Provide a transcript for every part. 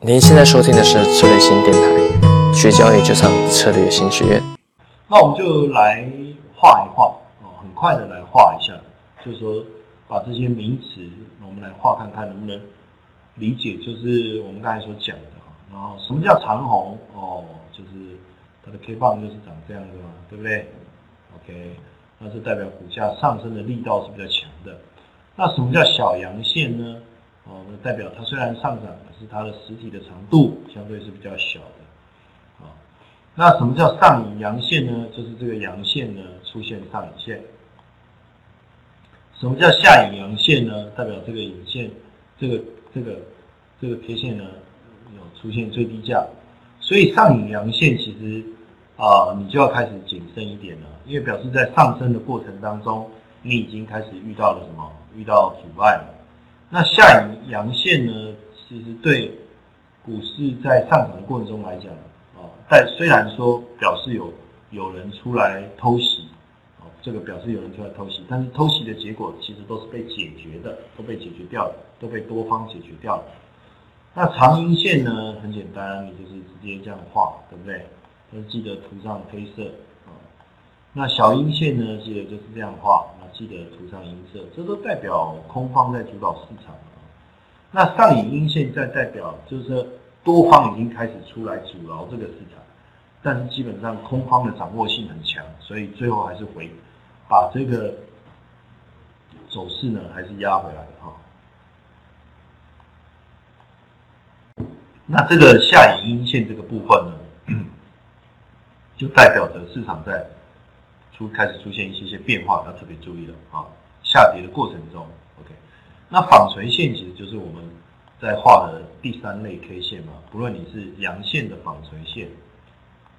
您现在收听的是策略新电台，学交易就上策略新学院。那我们就来画一画哦，很快的来画一下，就是说把这些名词，我们来画看看能不能理解，就是我们刚才所讲的哈。然后什么叫长红哦，就是它的 K 棒就是长这样子嘛，对不对？OK，那是代表股价上升的力道是比较强的。那什么叫小阳线呢？哦，那代表它虽然上涨，可是它的实体的长度相对是比较小的。啊，那什么叫上影阳线呢？就是这个阳线呢出现上影线。什么叫下影阳线呢？代表这个影线，这个这个这个 K 线呢有出现最低价。所以上影阳线其实啊，你就要开始谨慎一点了，因为表示在上升的过程当中，你已经开始遇到了什么？遇到阻碍了。那下影阳线呢？其实对股市在上涨的过程中来讲，啊，但虽然说表示有有人出来偷袭，啊，这个表示有人出来偷袭，但是偷袭的结果其实都是被解决的，都被解决掉了，都被多方解决掉了。那长阴线呢？很简单，你就是直接这样画，对不对？那记得涂上黑色啊。那小阴线呢？记得就是这样画。记得涂上银色，这都代表空方在主导市场那上影阴线在代表就是多方已经开始出来阻挠这个市场，但是基本上空方的掌握性很强，所以最后还是回把这个走势呢还是压回来的哈。那这个下影阴线这个部分呢，就代表着市场在。出开始出现一些些变化，要特别注意了啊！下跌的过程中，OK，那纺锤线其实就是我们在画的第三类 K 线嘛。不论你是阳线的纺锤线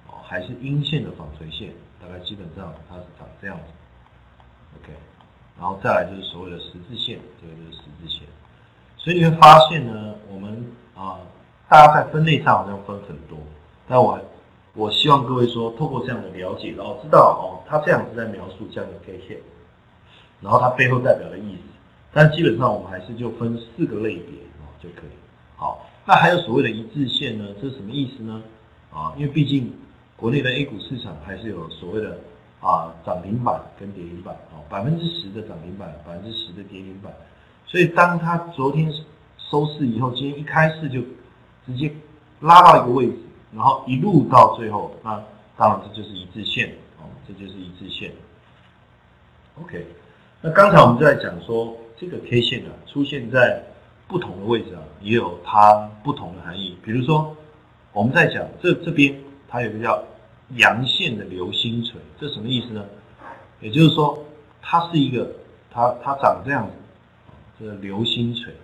哦，还是阴线的纺锤线，大概基本上它是长这样子，OK。然后再来就是所谓的十字线，这个就是十字线。所以你会发现呢，我们啊，大家在分类上好像分很多，但我。我希望各位说，透过这样的了解，然后知道哦，他这样子在描述这样的 K 线，然后它背后代表的意思。但基本上我们还是就分四个类别哦就可以。好，那还有所谓的一致线呢？这是什么意思呢？啊，因为毕竟国内的 A 股市场还是有所谓的啊涨停板跟跌停板哦，百分之十的涨停板，百分之十的跌停板。所以当它昨天收市以后，今天一开市就直接拉到一个位置。然后一路到最后，那当然这就是一致线哦，这就是一致线。OK，那刚才我们就在讲说，这个 K 线啊出现在不同的位置啊，也有它不同的含义。比如说，我们在讲这这边它有个叫阳线的流星锤，这什么意思呢？也就是说，它是一个它它长这样子，这个流星锤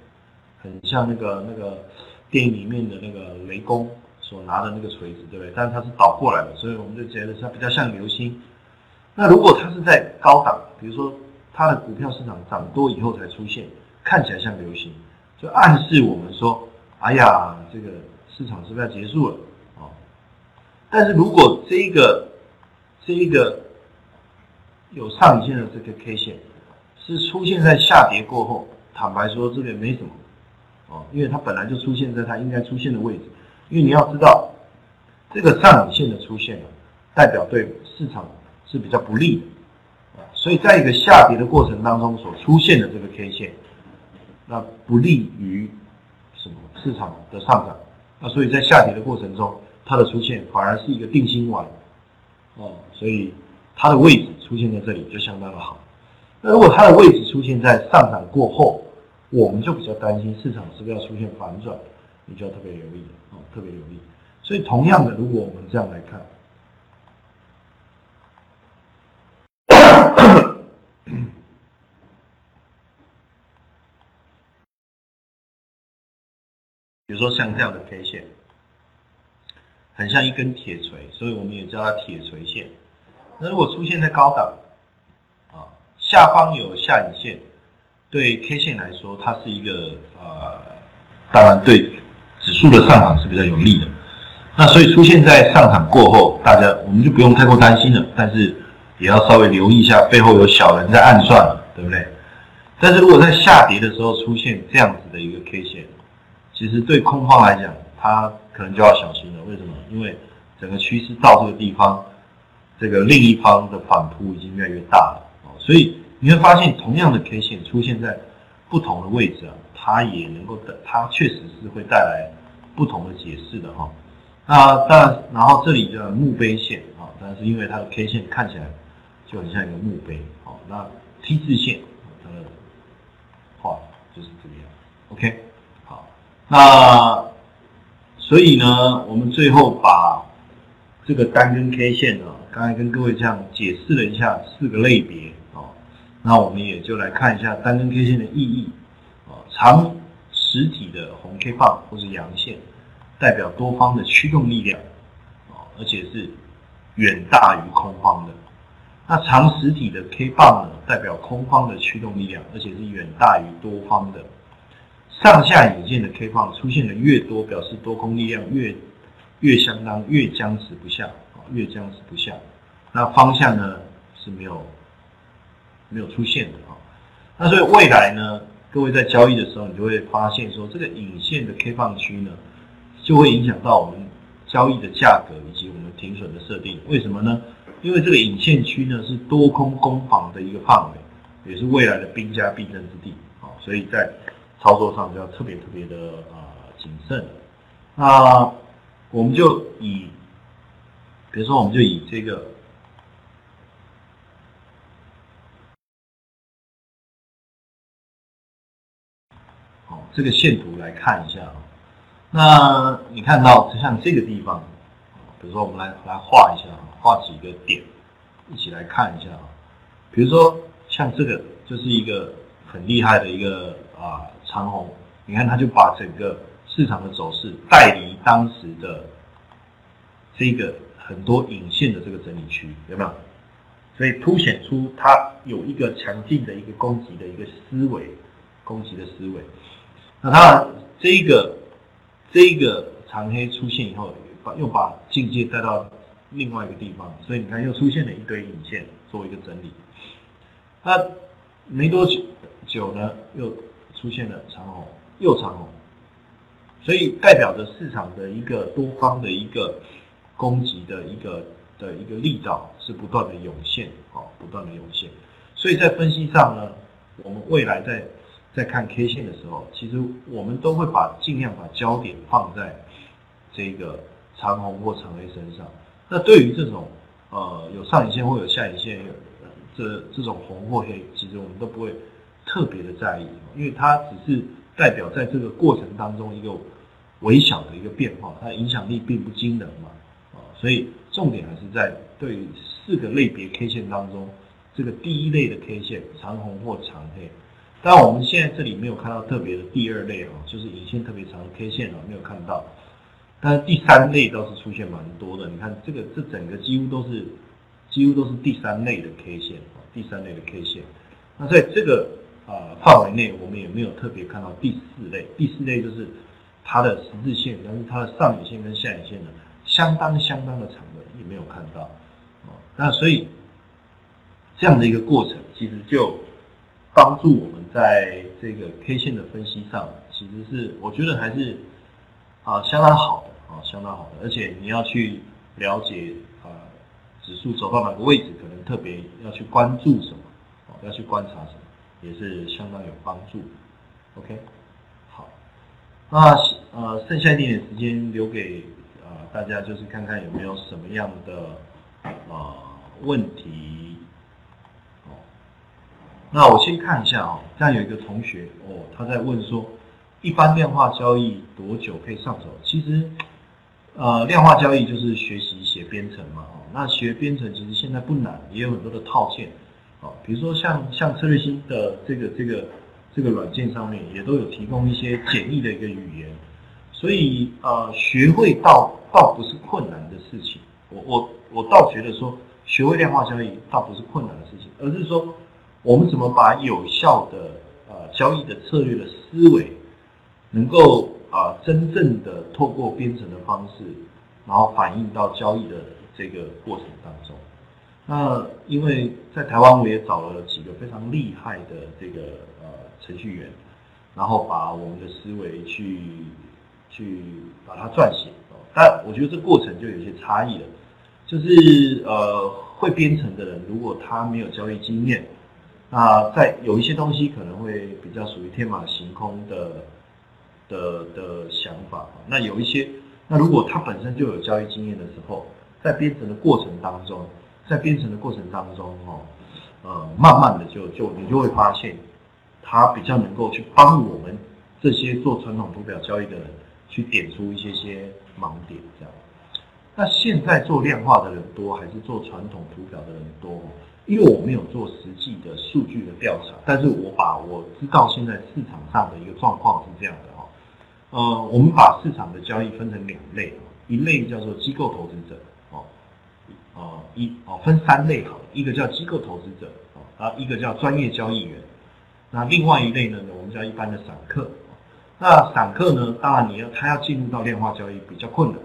很像那个那个电影里面的那个雷公。所拿的那个锤子，对不对？但是它是倒过来的，所以我们就觉得它比较像流星。那如果它是在高档，比如说它的股票市场涨多以后才出现，看起来像流星，就暗示我们说，哎呀，这个市场是不是要结束了啊？但是如果这一个这一个有上影线的这个 K 线是出现在下跌过后，坦白说这个没什么哦，因为它本来就出现在它应该出现的位置。因为你要知道，这个上影线的出现啊，代表对市场是比较不利的啊，所以在一个下跌的过程当中所出现的这个 K 线，那不利于什么市场的上涨，那所以在下跌的过程中，它的出现反而是一个定心丸哦，所以它的位置出现在这里就相当的好。那如果它的位置出现在上涨过后，我们就比较担心市场是不是要出现反转。你就要特别留意特别有利。所以，同样的，如果我们这样来看，比如说像这样的 K 线，很像一根铁锤，所以我们也叫它铁锤线。那如果出现在高档，啊，下方有下影线，对 K 线来说，它是一个呃，当然对。数的上涨是比较有利的，那所以出现在上涨过后，大家我们就不用太过担心了，但是也要稍微留意一下背后有小人在暗算了，对不对？但是如果在下跌的时候出现这样子的一个 K 线，其实对空方来讲，它可能就要小心了。为什么？因为整个趋势到这个地方，这个另一方的反扑已经越来越大了哦，所以你会发现，同样的 K 线出现在不同的位置啊，它也能够的，它确实是会带来不同的解释的哈。那但然，后这里的墓碑线啊，但是因为它的 K 线看起来就很像一个墓碑，好，那 T 字线它的画就是这个样，OK，好，那所以呢，我们最后把这个单根 K 线呢，刚才跟各位这样解释了一下四个类别啊，那我们也就来看一下单根 K 线的意义啊，长实体的红 K 棒或是阳线。代表多方的驱动力量，啊，而且是远大于空方的。那长实体的 K 棒呢，代表空方的驱动力量，而且是远大于多方的。上下影线的 K 棒出现的越多，表示多空力量越越相当，越僵持不下，啊，越僵持不下。那方向呢是没有没有出现的啊。那所以未来呢，各位在交易的时候，你就会发现说，这个影线的 K 棒区呢。就会影响到我们交易的价格以及我们停损的设定。为什么呢？因为这个引线区呢是多空攻防的一个范围，也是未来的兵家必争之地啊，所以在操作上就要特别特别的啊谨慎。那我们就以，比如说我们就以这个，好，这个线图来看一下啊。那你看到就像这个地方，比如说我们来来画一下，画几个点，一起来看一下啊。比如说像这个就是一个很厉害的一个啊长虹，你看它就把整个市场的走势带离当时的这个很多引线的这个整理区，有没有？所以凸显出它有一个强劲的一个攻击的一个思维，攻击的思维。那它这一个。这一个长黑出现以后，把又把境界带到另外一个地方，所以你看又出现了一堆引线做一个整理。那没多久久呢，又出现了长红，又长红，所以代表着市场的一个多方的一个攻击的一个的一个力道是不断的涌现，哦，不断的涌现。所以在分析上呢，我们未来在。在看 K 线的时候，其实我们都会把尽量把焦点放在这个长红或长黑身上。那对于这种呃有上影线或有下影线这这种红或黑，其实我们都不会特别的在意，因为它只是代表在这个过程当中一个微小的一个变化，它影响力并不惊人嘛啊，所以重点还是在对四个类别 K 线当中，这个第一类的 K 线长红或长黑。但我们现在这里没有看到特别的第二类哦，就是引线特别长的 K 线啊，没有看到。但是第三类倒是出现蛮多的，你看这个这整个几乎都是几乎都是第三类的 K 线啊，第三类的 K 线。那在这个啊范围内，我们也没有特别看到第四类。第四类就是它的十字线，但是它的上影线跟下影线呢，相当相当的长的，也没有看到啊。那所以这样的一个过程，其实就。帮助我们在这个 K 线的分析上，其实是我觉得还是啊相当好的啊相当好的，而且你要去了解啊指数走到哪个位置，可能特别要去关注什么啊要去观察什么，也是相当有帮助。OK，好，那呃剩下一点点时间留给啊大家，就是看看有没有什么样的啊问题。那我先看一下哦，这样有一个同学哦，他在问说，一般量化交易多久可以上手？其实，呃，量化交易就是学习写编程嘛，哦，那学编程其实现在不难，也有很多的套件，哦，比如说像像策略星的这个这个这个软件上面也都有提供一些简易的一个语言，所以呃，学会倒倒不是困难的事情，我我我倒觉得说，学会量化交易倒不是困难的事情，而是说。我们怎么把有效的呃交易的策略的思维，能够啊真正的透过编程的方式，然后反映到交易的这个过程当中。那因为在台湾，我也找了几个非常厉害的这个呃程序员，然后把我们的思维去去把它撰写。但我觉得这过程就有些差异了，就是呃会编程的人，如果他没有交易经验，那在有一些东西可能会比较属于天马行空的的的想法。那有一些，那如果他本身就有交易经验的时候，在编程的过程当中，在编程的过程当中，哦，呃，慢慢的就就你就会发现，他比较能够去帮我们这些做传统图表交易的人去点出一些些盲点，这样。那现在做量化的人多还是做传统图表的人多？因为我没有做实际的数据的调查，但是我把我知道现在市场上的一个状况是这样的哈。呃，我们把市场的交易分成两类，一类叫做机构投资者，哦，呃一哦分三类哈，一个叫机构投资者，啊一个叫专业交易员，那另外一类呢，我们叫一般的散客。那散客呢，当然你要他要进入到量化交易比较困难，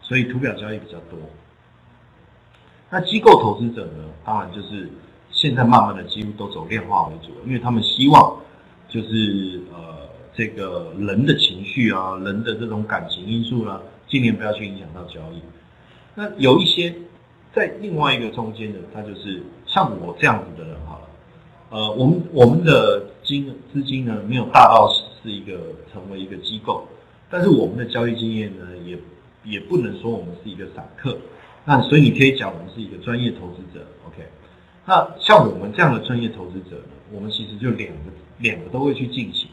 所以图表交易比较多。那机构投资者呢？当然就是现在慢慢的几乎都走量化为主，因为他们希望就是呃这个人的情绪啊，人的这种感情因素呢，尽量不要去影响到交易。那有一些在另外一个中间的，他就是像我这样子的人好了，呃，我们我们的金资金呢没有大到是一个成为一个机构，但是我们的交易经验呢也也不能说我们是一个散客。那所以你可以讲，我们是一个专业投资者，OK？那像我们这样的专业投资者呢，我们其实就两个两个都会去进行，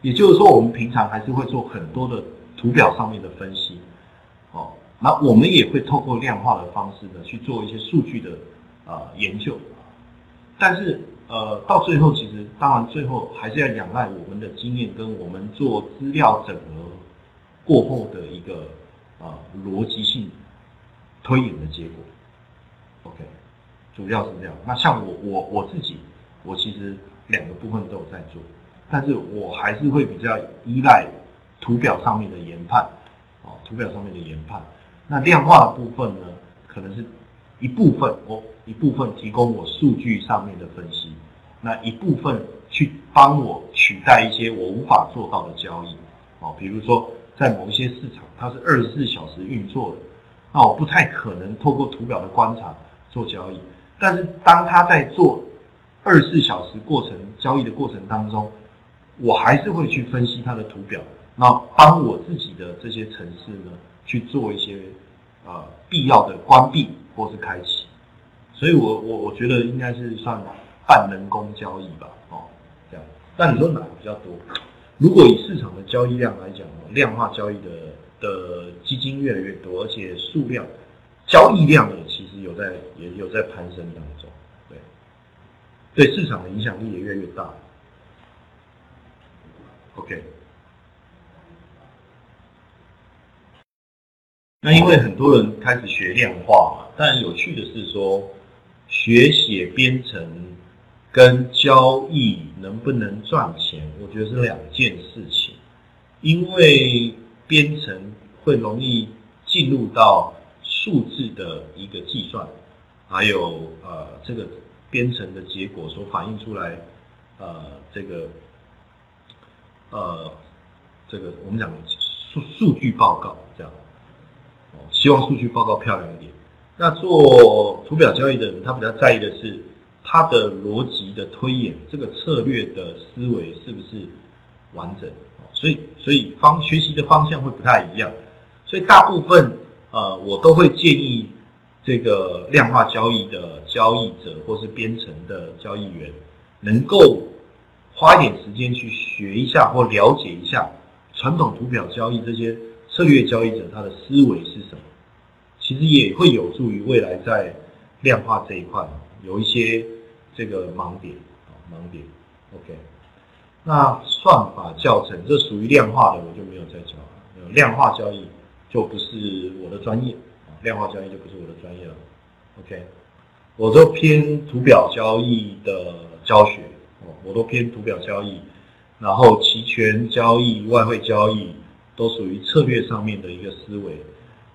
也就是说，我们平常还是会做很多的图表上面的分析，哦，那我们也会透过量化的方式呢去做一些数据的呃研究，但是呃到最后，其实当然最后还是要仰赖我们的经验跟我们做资料整合过后的一个啊逻辑性。推演的结果，OK，主要是这样。那像我我我自己，我其实两个部分都有在做，但是我还是会比较依赖图表上面的研判，哦，图表上面的研判。那量化的部分呢，可能是一部分，我一部分提供我数据上面的分析，那一部分去帮我取代一些我无法做到的交易，哦，比如说在某一些市场，它是二十四小时运作的。那我不太可能透过图表的观察做交易，但是当他在做二十四小时过程交易的过程当中，我还是会去分析他的图表，那帮我自己的这些城市呢去做一些呃必要的关闭或是开启，所以我我我觉得应该是算半人工交易吧，哦，这样。但你说哪个比较多？如果以市场的交易量来讲，量化交易的。的基金越来越多，而且数量、交易量呢，其实有在也有在攀升当中，对，对市场的影响力也越来越大。OK，那因为很多人开始学量化嘛，但有趣的是说，学写编程跟交易能不能赚钱，我觉得是两件事情，因为。编程会容易进入到数字的一个计算，还有呃这个编程的结果所反映出来，呃这个呃这个我们讲数数据报告这样，哦希望数据报告漂亮一点。那做图表交易的人，他比较在意的是他的逻辑的推演，这个策略的思维是不是完整。所以，所以方学习的方向会不太一样，所以大部分呃，我都会建议这个量化交易的交易者或是编程的交易员，能够花一点时间去学一下或了解一下传统图表交易这些策略交易者他的思维是什么，其实也会有助于未来在量化这一块有一些这个盲点啊盲点，OK。那算法教程这属于量化的，我就没有再教了。量化交易就不是我的专业啊，量化交易就不是我的专业了。OK，我都偏图表交易的教学哦，我都偏图表交易，然后期权交易、外汇交易都属于策略上面的一个思维。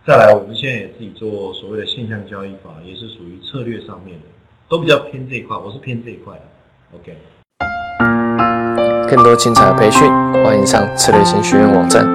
再来，我们现在也自己做所谓的现象交易法，也是属于策略上面的，都比较偏这一块。我是偏这一块的。OK。更多精彩培训，欢迎上策略型学院网站。